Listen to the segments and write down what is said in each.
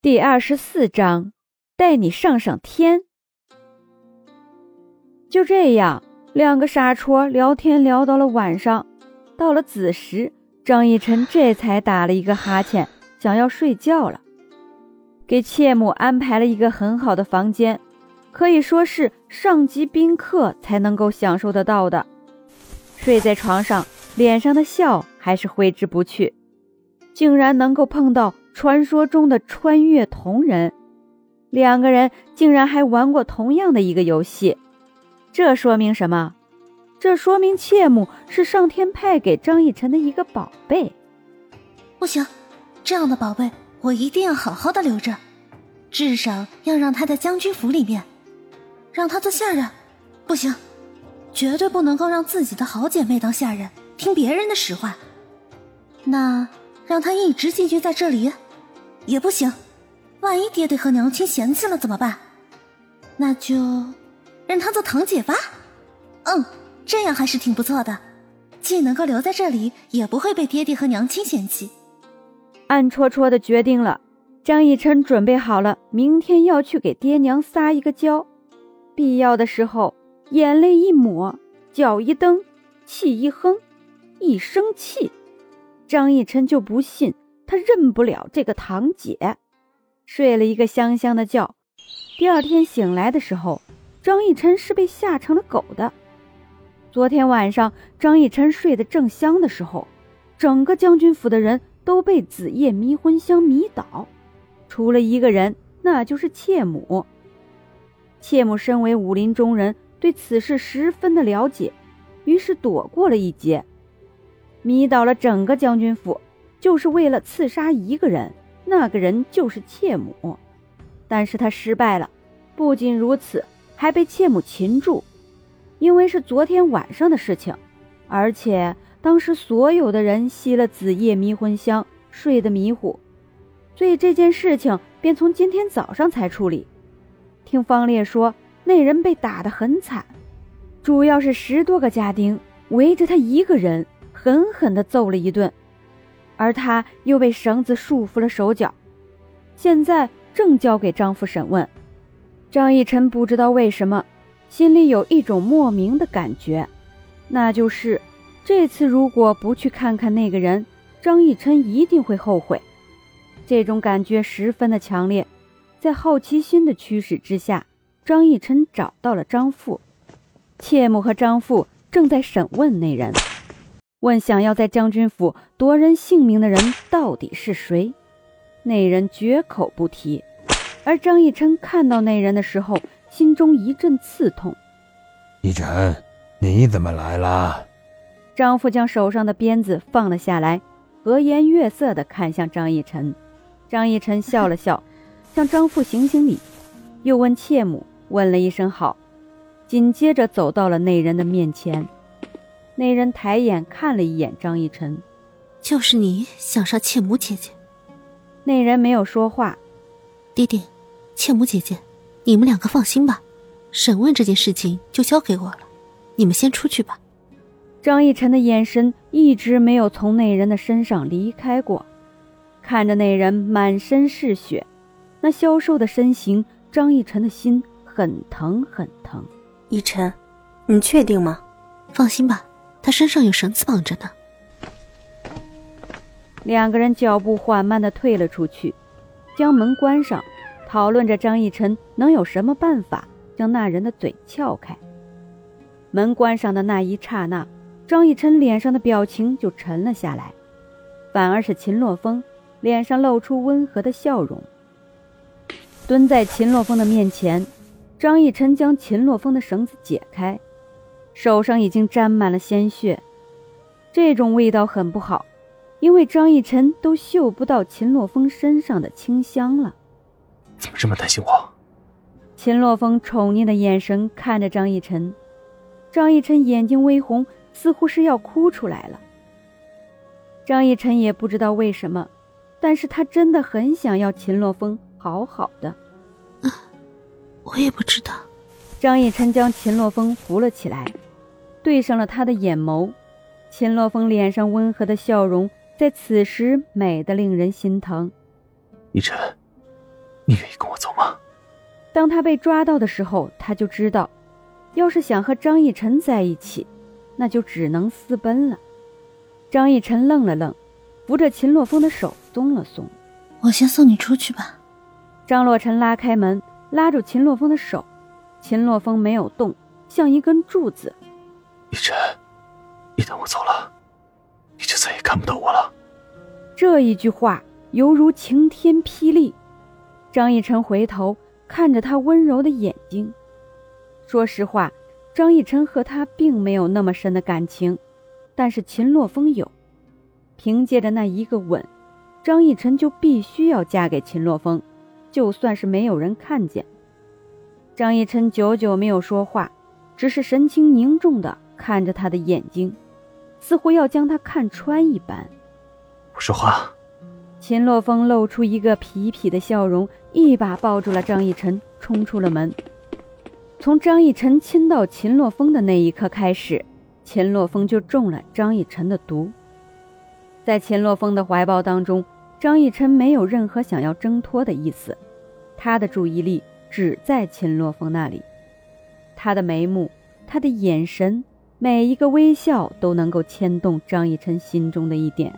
第二十四章，带你上上天。就这样，两个傻戳聊天聊到了晚上，到了子时，张逸晨这才打了一个哈欠，想要睡觉了。给妾母安排了一个很好的房间，可以说是上级宾客才能够享受得到的。睡在床上，脸上的笑还是挥之不去，竟然能够碰到。传说中的穿越同人，两个人竟然还玩过同样的一个游戏，这说明什么？这说明妾母是上天派给张逸晨的一个宝贝。不行，这样的宝贝我一定要好好的留着，至少要让他在将军府里面，让他做下人。不行，绝对不能够让自己的好姐妹当下人，听别人的使唤。那让他一直寄居在这里。也不行，万一爹爹和娘亲嫌弃了怎么办？那就让他做堂姐吧。嗯，这样还是挺不错的，既能够留在这里，也不会被爹爹和娘亲嫌弃。暗戳戳的决定了，张逸琛准备好了，明天要去给爹娘撒一个娇，必要的时候眼泪一抹，脚一蹬，气一哼，一生气，张逸琛就不信。他认不了这个堂姐，睡了一个香香的觉。第二天醒来的时候，张逸琛是被吓成了狗的。昨天晚上，张逸琛睡得正香的时候，整个将军府的人都被紫夜迷魂香迷倒，除了一个人，那就是妾母。妾母身为武林中人，对此事十分的了解，于是躲过了一劫，迷倒了整个将军府。就是为了刺杀一个人，那个人就是妾母，但是他失败了。不仅如此，还被妾母擒住，因为是昨天晚上的事情，而且当时所有的人吸了紫夜迷魂香，睡得迷糊，所以这件事情便从今天早上才处理。听方烈说，那人被打得很惨，主要是十多个家丁围着他一个人，狠狠地揍了一顿。而他又被绳子束缚了手脚，现在正交给张父审问。张逸晨不知道为什么，心里有一种莫名的感觉，那就是这次如果不去看看那个人，张逸晨一定会后悔。这种感觉十分的强烈，在好奇心的驱使之下，张逸晨找到了张父。妾母和张父正在审问那人。问想要在将军府夺人性命的人到底是谁？那人绝口不提。而张逸琛看到那人的时候，心中一阵刺痛。逸琛，你怎么来了？张父将手上的鞭子放了下来，和颜悦色地看向张逸琛。张逸琛笑了笑，向张父行行礼，又问妾母，问了一声好，紧接着走到了那人的面前。那人抬眼看了一眼张逸晨，就是你想杀妾母姐姐。那人没有说话。爹爹，妾母姐姐，你们两个放心吧，审问这件事情就交给我了，你们先出去吧。张逸晨的眼神一直没有从那人的身上离开过，看着那人满身是血，那消瘦的身形，张逸晨的心很疼很疼。逸晨，你确定吗？放心吧。他身上有绳子绑着呢。两个人脚步缓慢的退了出去，将门关上，讨论着张逸晨能有什么办法将那人的嘴撬开。门关上的那一刹那，张逸晨脸上的表情就沉了下来，反而是秦洛风脸上露出温和的笑容。蹲在秦洛风的面前，张逸晨将秦洛风的绳子解开。手上已经沾满了鲜血，这种味道很不好，因为张逸晨都嗅不到秦洛风身上的清香了。怎么这么担心我？秦洛风宠溺的眼神看着张逸晨，张逸晨眼睛微红，似乎是要哭出来了。张逸晨也不知道为什么，但是他真的很想要秦洛风好好的。啊，我也不知道。张逸晨将秦洛风扶了起来。对上了他的眼眸，秦洛风脸上温和的笑容在此时美得令人心疼。逸晨，你愿意跟我走吗？当他被抓到的时候，他就知道，要是想和张逸晨在一起，那就只能私奔了。张逸晨愣了愣，扶着秦洛风的手松了松。我先送你出去吧。张洛尘拉开门，拉住秦洛风的手。秦洛风没有动，像一根柱子。一晨，一旦我走了，你就再也看不到我了。这一句话犹如晴天霹雳。张逸晨回头看着他温柔的眼睛。说实话，张逸晨和他并没有那么深的感情，但是秦洛风有。凭借着那一个吻，张逸晨就必须要嫁给秦洛风，就算是没有人看见。张逸晨久久没有说话，只是神情凝重的看着他的眼睛，似乎要将他看穿一般。不说话。秦洛风露出一个痞痞的笑容，一把抱住了张逸晨，冲出了门。从张逸晨亲到秦洛风的那一刻开始，秦洛风就中了张逸晨的毒。在秦洛风的怀抱当中，张逸晨没有任何想要挣脱的意思，他的注意力只在秦洛风那里。他的眉目，他的眼神，每一个微笑都能够牵动张逸晨心中的一点。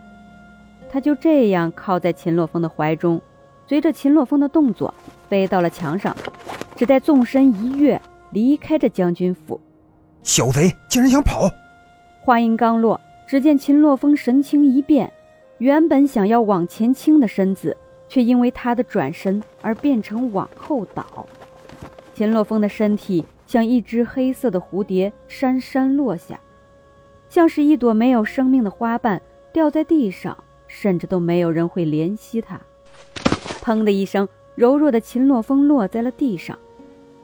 他就这样靠在秦洛风的怀中，随着秦洛风的动作飞到了墙上，只待纵身一跃，离开这将军府。小贼竟然想跑！话音刚落，只见秦洛风神情一变，原本想要往前倾的身子，却因为他的转身而变成往后倒。秦洛风的身体像一只黑色的蝴蝶，姗姗落下，像是一朵没有生命的花瓣掉在地上。甚至都没有人会怜惜它。砰的一声，柔弱的秦洛风落在了地上，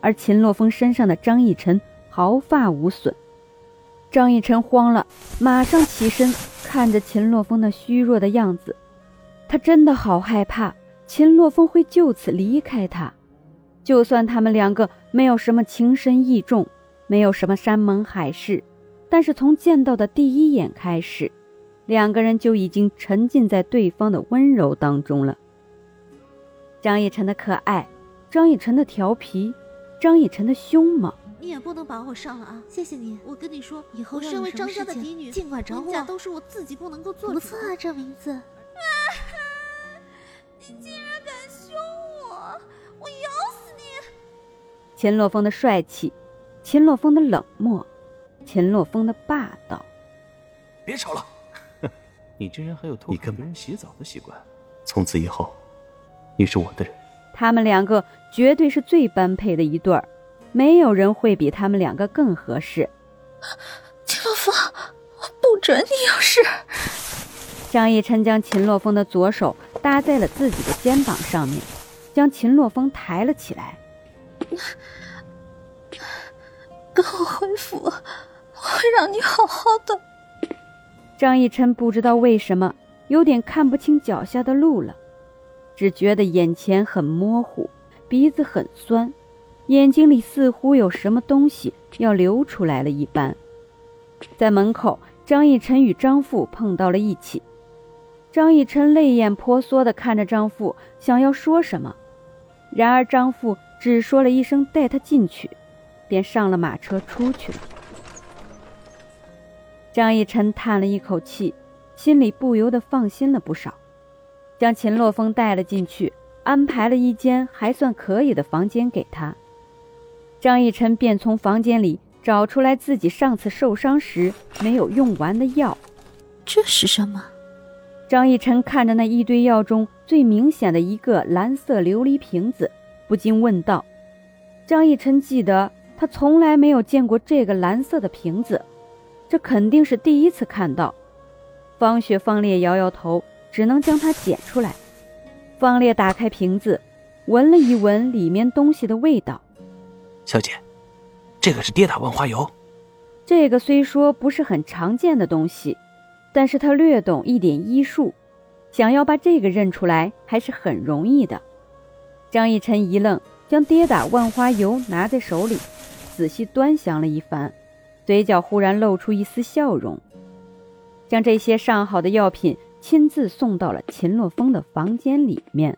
而秦洛风身上的张逸晨毫发无损。张逸晨慌了，马上起身，看着秦洛风那虚弱的样子，他真的好害怕秦洛风会就此离开他。就算他们两个没有什么情深意重，没有什么山盟海誓，但是从见到的第一眼开始。两个人就已经沉浸在对方的温柔当中了。张逸晨的可爱，张逸晨的调皮，张逸晨的凶猛。你也不能把我上了啊！谢谢你，我跟你说，以后身为张家的嫡女，尽管找我，都是我自己不能够做。不错啊，这名字。你竟然秦洛风的帅气，秦洛风的冷漠，秦洛风的霸道。别吵了。你居然还有偷看别人洗澡的习惯！从此以后，你是我的人。他们两个绝对是最般配的一对儿，没有人会比他们两个更合适。秦洛风，不准你有事！张逸琛将秦洛风的左手搭在了自己的肩膀上面，将秦洛风抬了起来。跟我回府，我会让你好好的。张逸琛不知道为什么有点看不清脚下的路了，只觉得眼前很模糊，鼻子很酸，眼睛里似乎有什么东西要流出来了一般。在门口，张逸琛与张父碰到了一起。张逸琛泪眼婆娑地看着张父，想要说什么，然而张父只说了一声“带他进去”，便上了马车出去了。张逸晨叹了一口气，心里不由得放心了不少，将秦洛风带了进去，安排了一间还算可以的房间给他。张逸晨便从房间里找出来自己上次受伤时没有用完的药。这是什么？张逸晨看着那一堆药中最明显的一个蓝色琉璃瓶子，不禁问道：“张逸晨记得他从来没有见过这个蓝色的瓶子。”这肯定是第一次看到。方雪、方烈摇摇头，只能将它捡出来。方烈打开瓶子，闻了一闻里面东西的味道。小姐，这个是跌打万花油。这个虽说不是很常见的东西，但是他略懂一点医术，想要把这个认出来还是很容易的。张逸晨一愣，将跌打万花油拿在手里，仔细端详了一番。嘴角忽然露出一丝笑容，将这些上好的药品亲自送到了秦洛风的房间里面。